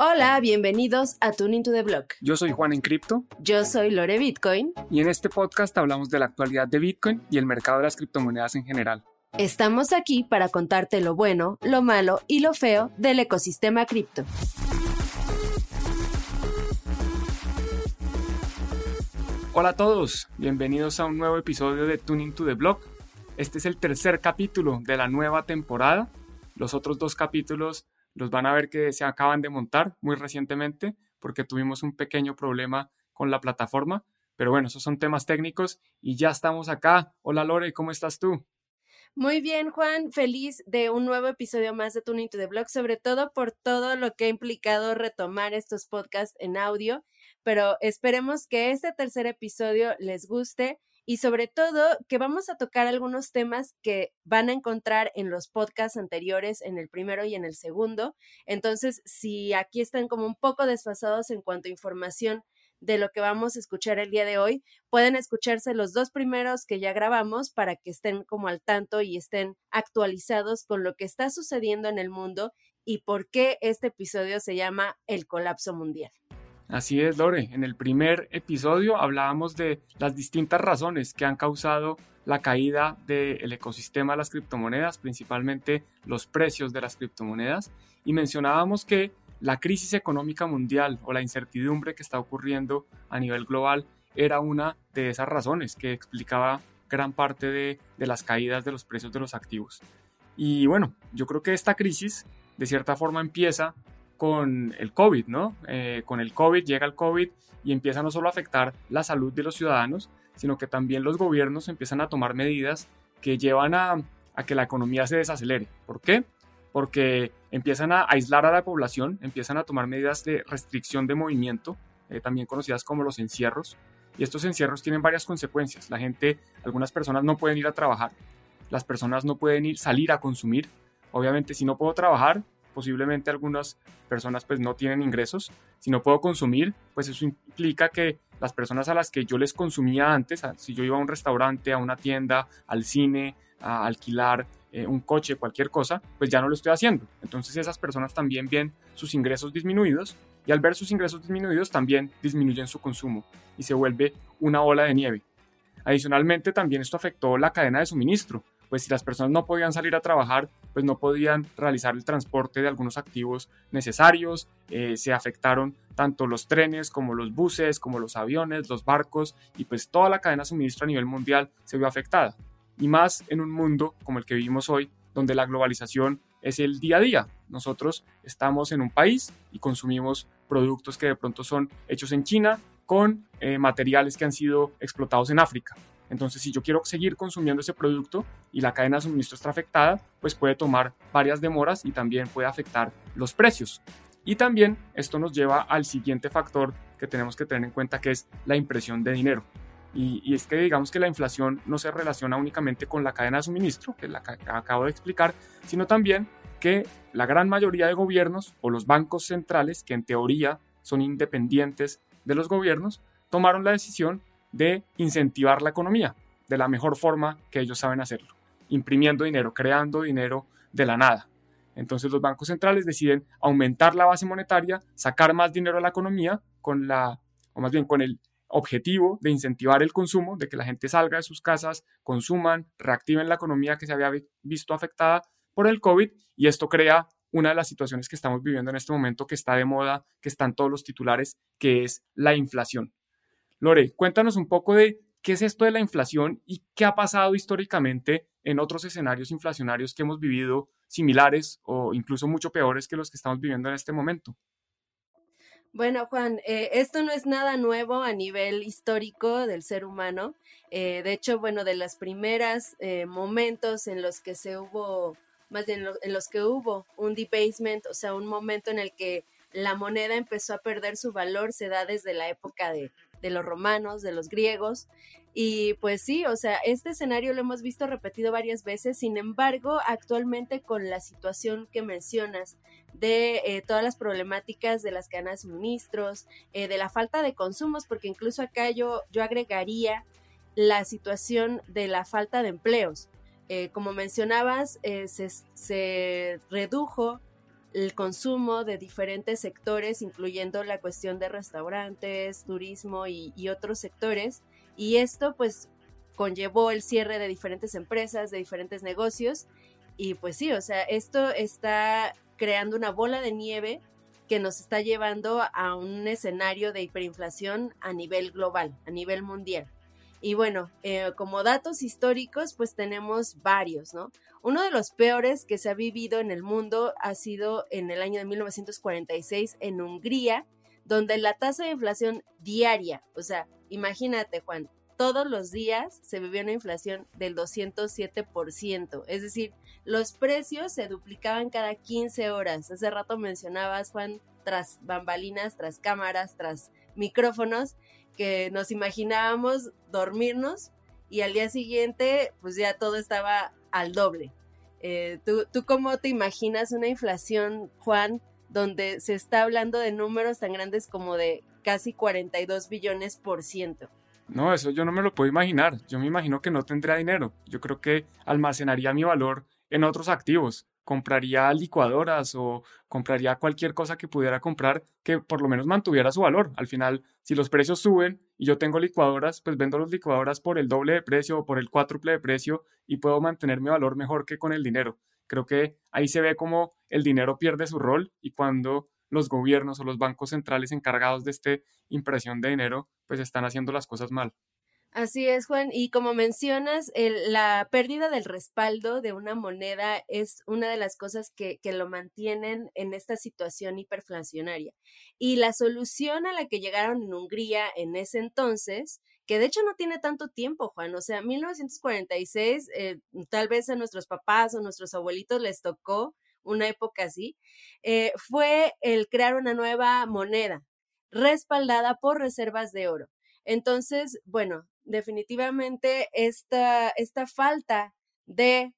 Hola, bienvenidos a Tuning to the Block. Yo soy Juan en Cripto. Yo soy Lore Bitcoin. Y en este podcast hablamos de la actualidad de Bitcoin y el mercado de las criptomonedas en general. Estamos aquí para contarte lo bueno, lo malo y lo feo del ecosistema cripto. Hola a todos, bienvenidos a un nuevo episodio de Tuning to the Block. Este es el tercer capítulo de la nueva temporada. Los otros dos capítulos los van a ver que se acaban de montar muy recientemente porque tuvimos un pequeño problema con la plataforma. Pero bueno, esos son temas técnicos y ya estamos acá. Hola Lore, ¿cómo estás tú? Muy bien, Juan, feliz de un nuevo episodio más de Tuning to the Blog, sobre todo por todo lo que ha implicado retomar estos podcasts en audio, pero esperemos que este tercer episodio les guste y sobre todo que vamos a tocar algunos temas que van a encontrar en los podcasts anteriores, en el primero y en el segundo. Entonces, si aquí están como un poco desfasados en cuanto a información de lo que vamos a escuchar el día de hoy, pueden escucharse los dos primeros que ya grabamos para que estén como al tanto y estén actualizados con lo que está sucediendo en el mundo y por qué este episodio se llama El colapso mundial. Así es, Lore. En el primer episodio hablábamos de las distintas razones que han causado la caída del ecosistema de las criptomonedas, principalmente los precios de las criptomonedas, y mencionábamos que la crisis económica mundial o la incertidumbre que está ocurriendo a nivel global era una de esas razones que explicaba gran parte de, de las caídas de los precios de los activos. Y bueno, yo creo que esta crisis de cierta forma empieza con el COVID, ¿no? Eh, con el COVID llega el COVID y empieza no solo a afectar la salud de los ciudadanos, sino que también los gobiernos empiezan a tomar medidas que llevan a, que la economía se desacelere. ¿Por qué? Porque empiezan a aislar a la población, empiezan a tomar medidas de restricción de movimiento, eh, también conocidas como los encierros. Y estos encierros tienen varias consecuencias. La gente, algunas personas no pueden ir a trabajar, las personas no pueden ir salir a consumir. Obviamente, si no puedo trabajar, posiblemente algunas personas pues no tienen ingresos. Si no puedo consumir, pues eso implica que las personas a las que yo les consumía antes, si yo iba a un restaurante, a una tienda, al cine, a alquilar eh, un coche, cualquier cosa, pues ya no lo estoy haciendo. Entonces esas personas también ven sus ingresos disminuidos y al ver sus ingresos disminuidos también disminuyen su consumo y se vuelve una ola de nieve. Adicionalmente también esto afectó la cadena de suministro pues si las personas no podían salir a trabajar, pues no podían realizar el transporte de algunos activos necesarios, eh, se afectaron tanto los trenes como los buses, como los aviones, los barcos y pues toda la cadena de suministro a nivel mundial se vio afectada. Y más en un mundo como el que vivimos hoy, donde la globalización es el día a día. Nosotros estamos en un país y consumimos productos que de pronto son hechos en China con eh, materiales que han sido explotados en África. Entonces, si yo quiero seguir consumiendo ese producto y la cadena de suministro está afectada, pues puede tomar varias demoras y también puede afectar los precios. Y también esto nos lleva al siguiente factor que tenemos que tener en cuenta, que es la impresión de dinero. Y, es que digamos que la inflación no se relaciona únicamente con la cadena de suministro, que la que acabo de explicar, sino también que la gran mayoría de gobiernos o los bancos centrales, que en teoría son independientes de los gobiernos, tomaron la decisión de incentivar la economía de la mejor forma que ellos saben hacerlo, imprimiendo dinero, creando dinero de la nada. Entonces los bancos centrales deciden aumentar la base monetaria, sacar más dinero a la economía con la, o más bien con el objetivo de incentivar el consumo, de que la gente salga de sus casas, consuman, reactiven la economía que se había visto afectada por el COVID y esto crea una de las situaciones que estamos viviendo en este momento que está de moda, que están todos los titulares, que es la inflación. Lore, cuéntanos un poco de qué es esto de la inflación y qué ha pasado históricamente en otros escenarios inflacionarios que hemos vivido similares o incluso mucho peores que los que estamos viviendo en este momento. Bueno, Juan, eh, esto no es nada nuevo a nivel histórico del ser humano. Eh, de hecho, bueno, de los primeros eh, momentos en los que se hubo, más bien en los que hubo un debasement, o sea, un momento en el que la moneda empezó a perder su valor, se da desde la época de de los romanos, de los griegos. Y pues sí, o sea, este escenario lo hemos visto repetido varias veces, sin embargo, actualmente con la situación que mencionas de eh, todas las problemáticas de las cadenas de suministros, eh, de la falta de consumos, porque incluso acá yo, yo agregaría la situación de la falta de empleos. Eh, como mencionabas, se, se redujo el consumo de diferentes sectores, incluyendo la cuestión de restaurantes, turismo y, otros sectores. Y esto pues conllevó el cierre de diferentes empresas, de diferentes negocios. Y pues sí, o sea, esto está creando una bola de nieve que nos está llevando a un escenario de hiperinflación a nivel global, a nivel mundial. Y bueno, eh, como datos históricos, pues tenemos varios, ¿no? Uno de los peores que se ha vivido en el mundo ha sido en el año de 1946 en Hungría, donde la tasa de inflación diaria, o sea, imagínate Juan, todos los días se vivió una inflación del 207%, es decir, los precios se duplicaban cada 15 horas. Hace rato mencionabas, Juan, tras bambalinas, tras cámaras, tras micrófonos, que nos imaginábamos dormirnos y al día siguiente pues ya todo estaba al doble. Eh, ¿tú, ¿Tú cómo te imaginas una inflación, Juan, donde se está hablando de números tan grandes como de casi 42 billones por ciento? No, eso yo no me lo puedo imaginar. Yo me imagino que no tendría dinero. Yo creo que almacenaría mi valor en otros activos compraría licuadoras o compraría cualquier cosa que pudiera comprar que por lo menos mantuviera su valor. Al final, si los precios suben y yo tengo licuadoras, pues vendo las licuadoras por el doble de precio o por el cuádruple de precio y puedo mantener mi valor mejor que con el dinero. Creo que ahí se ve como el dinero pierde su rol y cuando los gobiernos o los bancos centrales encargados de esta impresión de dinero, pues están haciendo las cosas mal. Así es, Juan. Y como mencionas, la pérdida del respaldo de una moneda es una de las cosas que, que, lo mantienen en esta situación hiperflacionaria. Y la solución a la que llegaron en Hungría en ese entonces, que de hecho no tiene tanto tiempo, Juan, o sea, 1946, eh, tal vez a nuestros papás o nuestros abuelitos les tocó una época así, eh, fue el crear una nueva moneda respaldada por reservas de oro. Entonces, bueno, definitivamente esta, esta falta de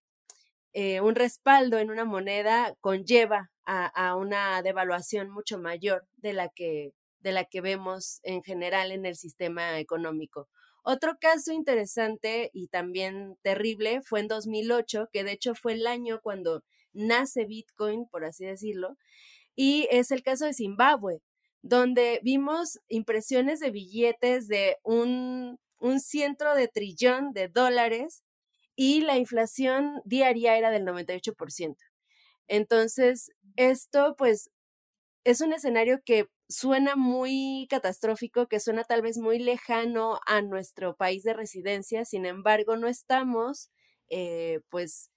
eh, un respaldo en una moneda conlleva a, una devaluación mucho mayor de la que de la que vemos en general en el sistema económico. Otro caso interesante y también terrible fue en 2008, que de hecho fue el año cuando nace Bitcoin, por así decirlo, y es el caso de Zimbabue, donde vimos impresiones de billetes de un un ciento de trillón de dólares y la inflación diaria era del 98%. Entonces, esto pues es un escenario que suena muy catastrófico, que suena tal vez muy lejano a nuestro país de residencia, sin embargo, no estamos, eh, pues,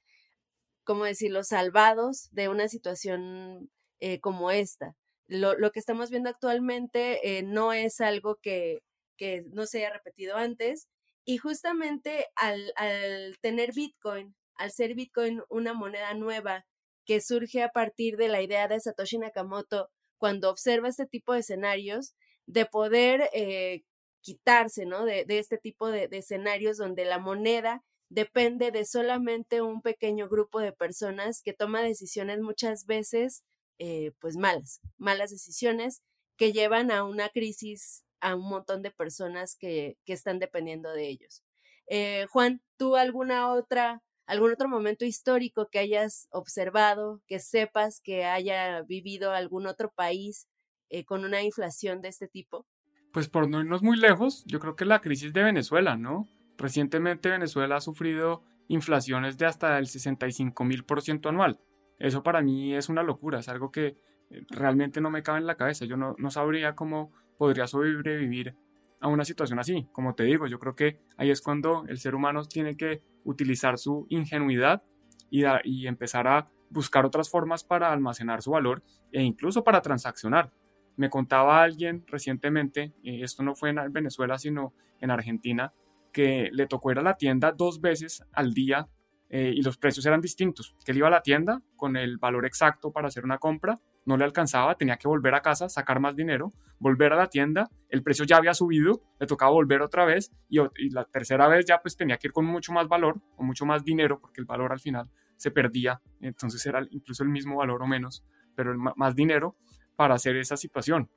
como decirlo, salvados de una situación eh, como esta. Lo, lo, que estamos viendo actualmente eh, no es algo que, que no se haya repetido antes. Y justamente al, al tener Bitcoin, al ser Bitcoin una moneda nueva que surge a partir de la idea de Satoshi Nakamoto, cuando observa este tipo de escenarios, de poder eh, quitarse ¿no? de, de este tipo de, de, escenarios donde la moneda depende de solamente un pequeño grupo de personas que toma decisiones muchas veces eh, pues malas, malas decisiones que llevan a una crisis a un montón de personas que, que están dependiendo de ellos. Eh, Juan, ¿tú alguna otra, algún otro momento histórico que hayas observado, que sepas que haya vivido algún otro país eh, con una inflación de este tipo? Pues por no irnos muy lejos, yo creo que la crisis de Venezuela, ¿no? Recientemente Venezuela ha sufrido inflaciones de hasta el 65 mil por ciento anual. Eso para mí es una locura, es algo que eh, realmente no me cabe en la cabeza. Yo no, no sabría cómo podría sobrevivir a una situación así. Como te digo, yo creo que ahí es cuando el ser humano tiene que utilizar su ingenuidad y, y empezar a buscar otras formas para almacenar su valor e incluso para transaccionar. Me contaba alguien recientemente, y esto no fue en Venezuela, sino en Argentina, que le tocó ir a la tienda dos veces al día eh, y los precios eran distintos. Que él iba a la tienda con el valor exacto para hacer una compra, no le alcanzaba, tenía que volver a casa, sacar más dinero, volver a la tienda, el precio ya había subido, le tocaba volver otra vez y, la tercera vez ya pues tenía que ir con mucho más valor o mucho más dinero porque el valor al final se perdía, entonces era incluso el mismo valor o menos, pero más dinero para hacer esa situación,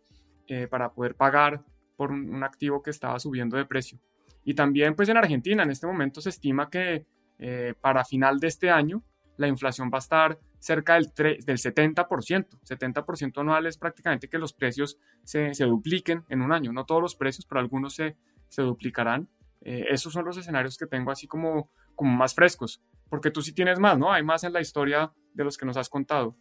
eh, para poder pagar por un, un activo que estaba subiendo de precio. Y también pues en Argentina en este momento se estima que eh, para final de este año la inflación va a estar cerca del, del 70%. 70% anual es prácticamente que los precios se, dupliquen en un año. No todos los precios, pero algunos se, se duplicarán. Eh, esos son los escenarios que tengo así como, como más frescos. Porque tú sí tienes más, ¿no? Hay más en la historia de los que nos has contado.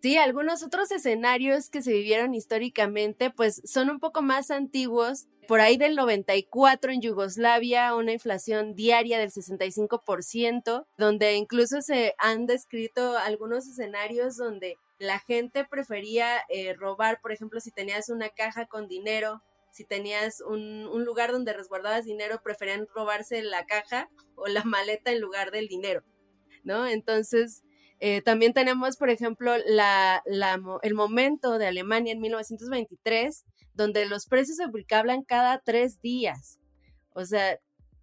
Sí, algunos otros escenarios que se vivieron históricamente, pues son un poco más antiguos. Por ahí del 94 en Yugoslavia, una inflación diaria del 65%, donde incluso se han descrito algunos escenarios donde la gente prefería eh, robar, por ejemplo, si tenías una caja con dinero, si tenías un, un lugar donde resguardabas dinero, preferían robarse la caja o la maleta en lugar del dinero, ¿no? Entonces, eh, también tenemos, por ejemplo, el momento de Alemania en 1923, donde los precios se publicaban cada tres días. O sea,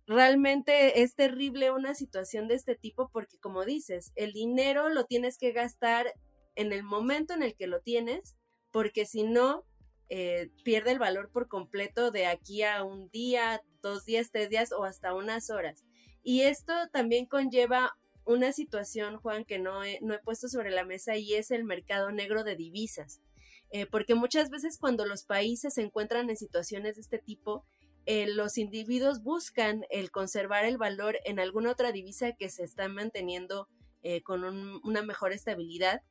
realmente es terrible una situación de este tipo porque, como dices, el dinero lo tienes que gastar en el momento en el que lo tienes, porque si no, eh, pierde el valor por completo de aquí a un día, dos días, tres días o hasta unas horas. Y esto también conlleva una situación, Juan, que no he, no he puesto sobre la mesa y es el mercado negro de divisas. Eh, porque muchas veces cuando los países se encuentran en situaciones de este tipo, eh, los individuos buscan el conservar el valor en alguna otra divisa que se está manteniendo eh, con una mejor estabilidad.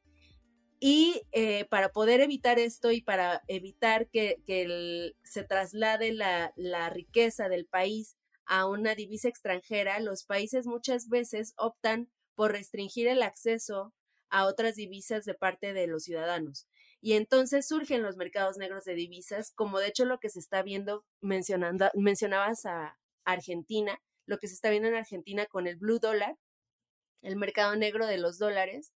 Y para poder evitar esto y para evitar que, se traslade la, la riqueza del país a una divisa extranjera, los países muchas veces optan por restringir el acceso a otras divisas de parte de los ciudadanos. Y entonces surgen los mercados negros de divisas, como de hecho lo que se está viendo, mencionando, mencionabas a Argentina, lo que se está viendo en Argentina con el blue dollar, el mercado negro de los dólares.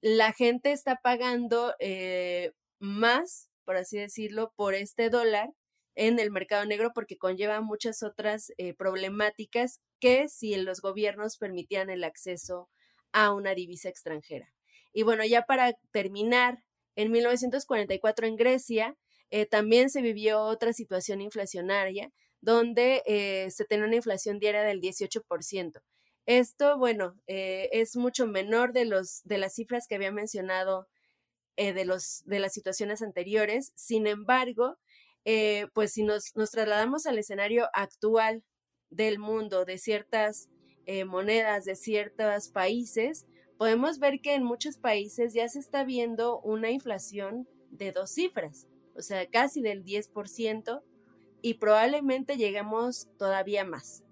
La gente está pagando eh, más, por así decirlo, por este dólar en el mercado negro porque conlleva muchas otras eh, problemáticas que si los gobiernos permitían el acceso a una divisa extranjera. Y bueno, ya para terminar, en 1944 en Grecia eh, también se vivió otra situación inflacionaria donde eh, se tenía una inflación diaria del 18%. Esto, bueno, es mucho menor de, los, de las cifras que había mencionado de, los, de las situaciones anteriores. Sin embargo, eh, pues si nos, trasladamos al escenario actual del mundo, de ciertas eh, monedas, de ciertos países, podemos ver que en muchos países ya se está viendo una inflación de dos cifras, o sea, casi del 10%, y probablemente lleguemos todavía más.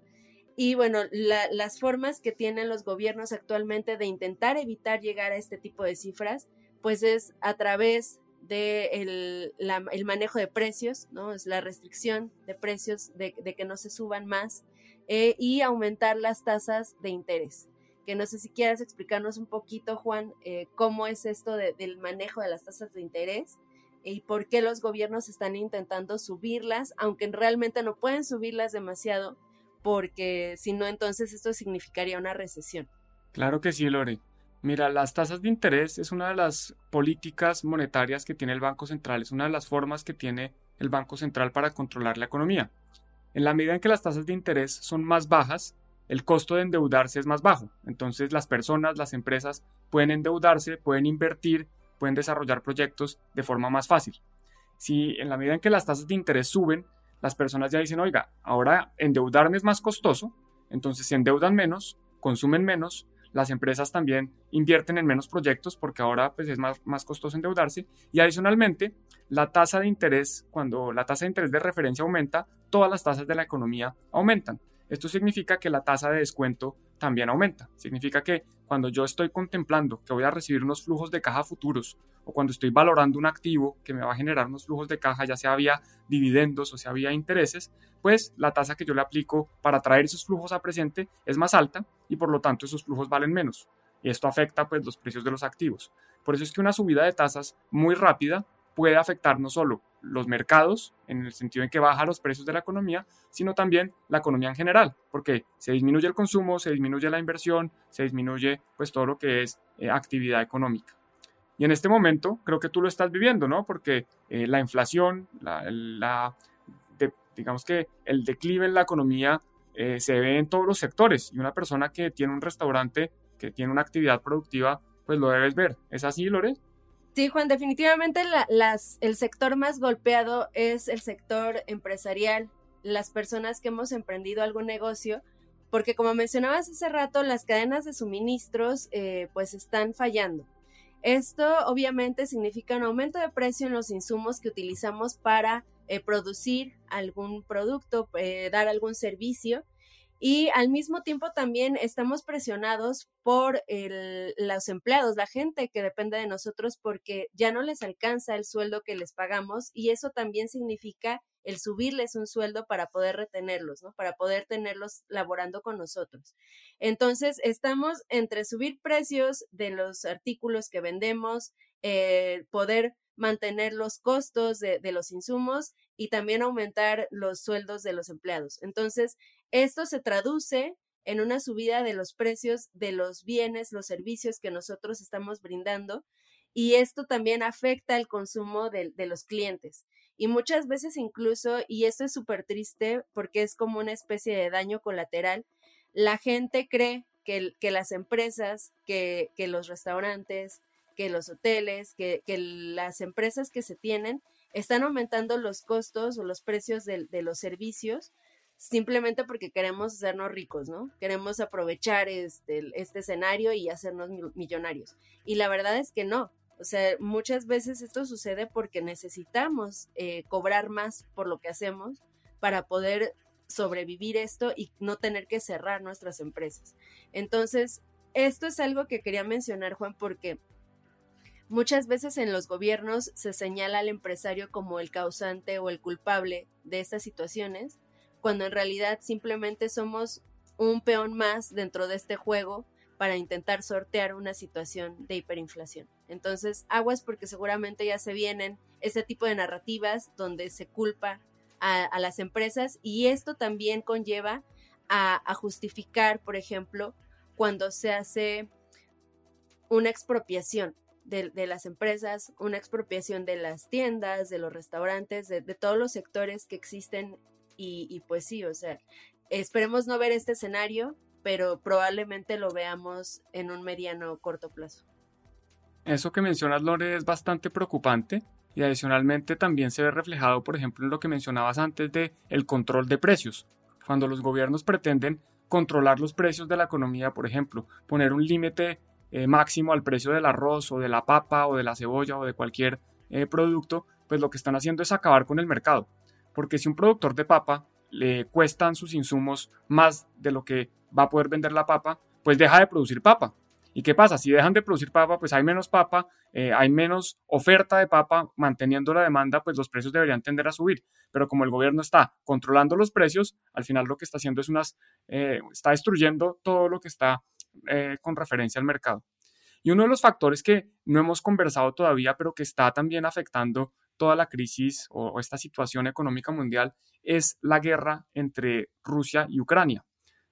Y bueno, las formas que tienen los gobiernos actualmente de intentar evitar llegar a este tipo de cifras, pues es a través de el, manejo de precios, ¿no? Es la restricción de precios, de, que no se suban más eh, y aumentar las tasas de interés. Que no sé si quieras explicarnos un poquito, Juan, eh, cómo es esto del manejo de las tasas de interés y por qué los gobiernos están intentando subirlas, aunque realmente no pueden subirlas demasiado, porque si no, entonces esto significaría una recesión. Claro que sí, Lore. Mira, las tasas de interés es una de las políticas monetarias que tiene el Banco Central, es una de las formas que tiene el Banco Central para controlar la economía. En la medida en que las tasas de interés son más bajas, el costo de endeudarse es más bajo. Entonces las personas, las empresas pueden endeudarse, pueden invertir, pueden desarrollar proyectos de forma más fácil. Si en la medida en que las tasas de interés suben, las personas ya dicen, oiga, ahora endeudarme es más costoso, entonces se endeudan menos, consumen menos, las empresas también invierten en menos proyectos porque ahora pues, es más, más costoso endeudarse y adicionalmente la tasa de interés, cuando la tasa de interés de referencia aumenta, todas las tasas de la economía aumentan. Esto significa que la tasa de descuento también aumenta. Significa que cuando yo estoy contemplando que voy a recibir unos flujos de caja futuros o cuando estoy valorando un activo que me va a generar unos flujos de caja, ya sea vía dividendos o sea vía intereses, pues la tasa que yo le aplico para traer esos flujos a presente es más alta y por lo tanto esos flujos valen menos. Y esto afecta pues los precios de los activos. Por eso es que una subida de tasas muy rápida puede afectar no solo los mercados, en el sentido en que baja los precios de la economía, sino también la economía en general, porque se disminuye el consumo, se disminuye la inversión, se disminuye pues todo lo que es eh, actividad económica. Y en este momento creo que tú lo estás viviendo, ¿no? Porque eh, la inflación, la, digamos que el declive en la economía eh, se ve en todos los sectores y una persona que tiene un restaurante, que tiene una actividad productiva, pues lo debes ver. ¿Es así, Lore? Sí, Juan, definitivamente las, el sector más golpeado es el sector empresarial, las personas que hemos emprendido algún negocio, porque como mencionabas hace rato, las cadenas de suministros eh, pues están fallando. Esto obviamente significa un aumento de precio en los insumos que utilizamos para eh, producir algún producto, eh, dar algún servicio. Y al mismo tiempo también estamos presionados por los empleados, la gente que depende de nosotros porque ya no les alcanza el sueldo que les pagamos y eso también significa el subirles un sueldo para poder retenerlos. Para poder tenerlos laborando con nosotros. Entonces, estamos entre subir precios de los artículos que vendemos, eh, poder mantener los costos de, los insumos y también aumentar los sueldos de los empleados. Entonces, esto se traduce en una subida de los precios de los bienes, los servicios que nosotros estamos brindando y esto también afecta el consumo de, los clientes. Y muchas veces incluso, y esto es súper triste porque es como una especie de daño colateral, la gente cree que, las empresas, que, los restaurantes, que los hoteles, que, las empresas que se tienen están aumentando los costos o los precios de, los servicios simplemente porque queremos hacernos ricos, ¿no? Queremos aprovechar este, este escenario y hacernos millonarios. Y la verdad es que no. O sea, muchas veces esto sucede porque necesitamos eh, cobrar más por lo que hacemos para poder sobrevivir esto y no tener que cerrar nuestras empresas. Entonces, esto es algo que quería mencionar, Juan, porque Muchas veces en los gobiernos se señala al empresario como el causante o el culpable de estas situaciones, cuando en realidad simplemente somos un peón más dentro de este juego para intentar sortear una situación de hiperinflación. Entonces, aguas porque seguramente ya se vienen ese tipo de narrativas donde se culpa a, las empresas y esto también conlleva a justificar, por ejemplo, cuando se hace una expropiación de, las empresas, una expropiación de las tiendas, de los restaurantes, de, todos los sectores que existen y, pues sí, o sea, esperemos no ver este escenario, pero probablemente lo veamos en un mediano corto plazo. Eso que mencionas, Lore, es bastante preocupante y adicionalmente también se ve reflejado, por ejemplo, en lo que mencionabas antes de el control de precios. Cuando los gobiernos pretenden controlar los precios de la economía, por ejemplo, poner un límite eh, máximo al precio del arroz o de la papa o de la cebolla o de cualquier eh, producto, pues lo que están haciendo es acabar con el mercado. Porque si un productor de papa le cuestan sus insumos más de lo que va a poder vender la papa, pues deja de producir papa. ¿Y qué pasa? Si dejan de producir papa, pues hay menos papa, eh, hay menos oferta de papa, manteniendo la demanda, pues los precios deberían tender a subir. Pero como el gobierno está controlando los precios, al final lo que está haciendo es unas, está destruyendo todo lo que está eh, con referencia al mercado. Y uno de los factores que no hemos conversado todavía, pero que está también afectando toda la crisis o esta situación económica mundial, es la guerra entre Rusia y Ucrania.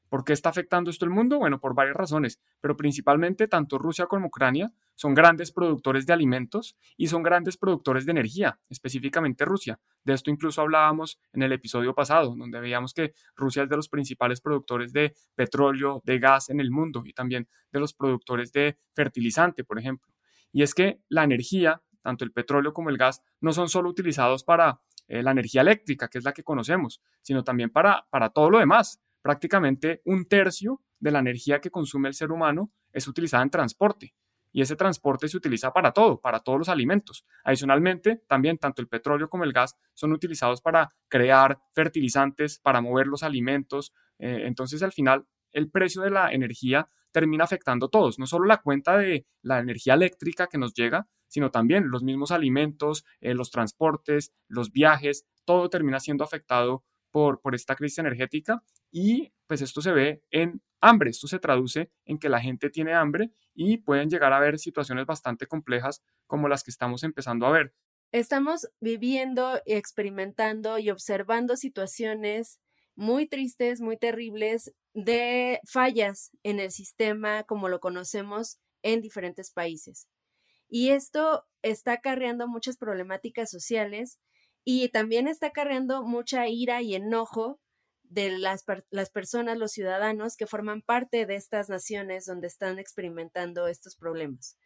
¿Por qué está afectando esto el mundo? Bueno, por varias razones, pero principalmente tanto Rusia como Ucrania son grandes productores de alimentos y son grandes productores de energía, específicamente Rusia. De esto incluso hablábamos en el episodio pasado, donde veíamos que Rusia es de los principales productores de petróleo, de gas en el mundo y también de los productores de fertilizante, por ejemplo. Y es que la energía, tanto el petróleo como el gas, no son solo utilizados para eh, la energía eléctrica, que es la que conocemos, sino también para, para todo lo demás prácticamente un tercio de la energía que consume el ser humano es utilizada en transporte. Y ese transporte se utiliza para todo, para todos los alimentos. Adicionalmente, también tanto el petróleo como el gas son utilizados para crear fertilizantes, para mover los alimentos. Eh, entonces, al final, el precio de la energía termina afectando a todos, no solo la cuenta de la energía eléctrica que nos llega, sino también los mismos alimentos, eh, los transportes, los viajes, todo termina siendo afectado por, por esta crisis energética y pues esto se ve en hambre, esto se traduce en que la gente tiene hambre y pueden llegar a ver situaciones bastante complejas como las que estamos empezando a ver. Estamos viviendo, experimentando y observando situaciones muy tristes, muy terribles de fallas en el sistema como lo conocemos en diferentes países. Y esto está acarreando muchas problemáticas sociales y también está cargando mucha ira y enojo de las, las, personas, los ciudadanos que forman parte de estas naciones donde están experimentando estos problemas.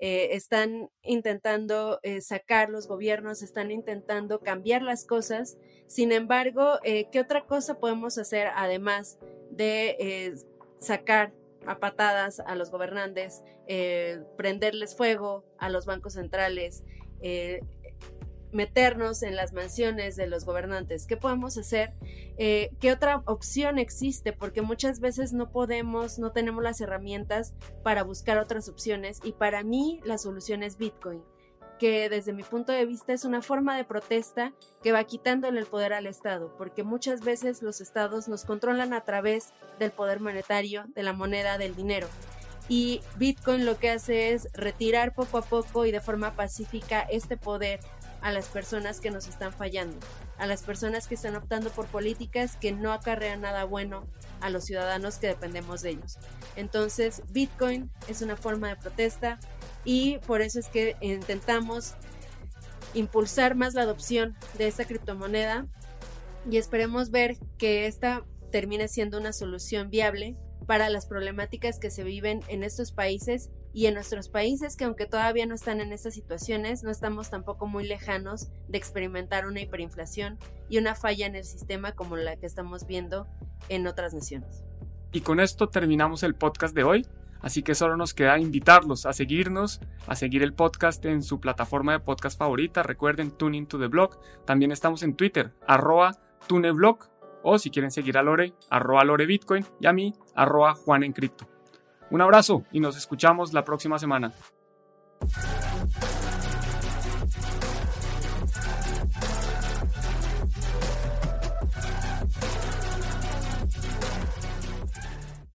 Eh, están intentando eh, sacar los gobiernos, están intentando cambiar las cosas. Sin embargo, eh, ¿qué otra cosa podemos hacer además de sacar a patadas a los gobernantes, prenderles fuego a los bancos centrales, meternos en las mansiones de los gobernantes. ¿Qué podemos hacer? Eh, ¿Qué otra opción existe? Porque muchas veces no podemos, no tenemos las herramientas para buscar otras opciones y para mí la solución es Bitcoin que desde mi punto de vista es una forma de protesta que va quitándole el poder al Estado, porque muchas veces los estados nos controlan a través del poder monetario, de la moneda, del dinero. Y Bitcoin lo que hace es retirar poco a poco y de forma pacífica este poder a las personas que nos están fallando, a las personas que están optando por políticas que no acarrean nada bueno a los ciudadanos que dependemos de ellos. Entonces, Bitcoin es una forma de protesta y por eso es que intentamos impulsar más la adopción de esta criptomoneda y esperemos ver que esta termine siendo una solución viable para las problemáticas que se viven en estos países y en nuestros países que aunque todavía no están en estas situaciones, no estamos tampoco muy lejanos de experimentar una hiperinflación y una falla en el sistema como la que estamos viendo en otras naciones. Y con esto terminamos el podcast de hoy. Así que solo nos queda invitarlos a seguirnos, a seguir el podcast en su plataforma de podcast favorita. Recuerden, Tune into the blog. También estamos en Twitter, arroba tuneblog. O si quieren seguir a Lore, arroba. Y a mí, arroba. Un abrazo y nos escuchamos la próxima semana.